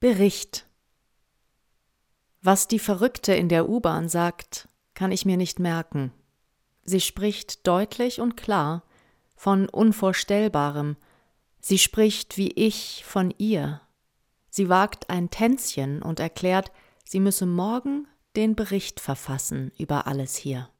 Bericht. Was die Verrückte in der U-Bahn sagt, kann ich mir nicht merken. Sie spricht deutlich und klar von Unvorstellbarem. Sie spricht wie ich von ihr. Sie wagt ein Tänzchen und erklärt, sie müsse morgen den Bericht verfassen über alles hier.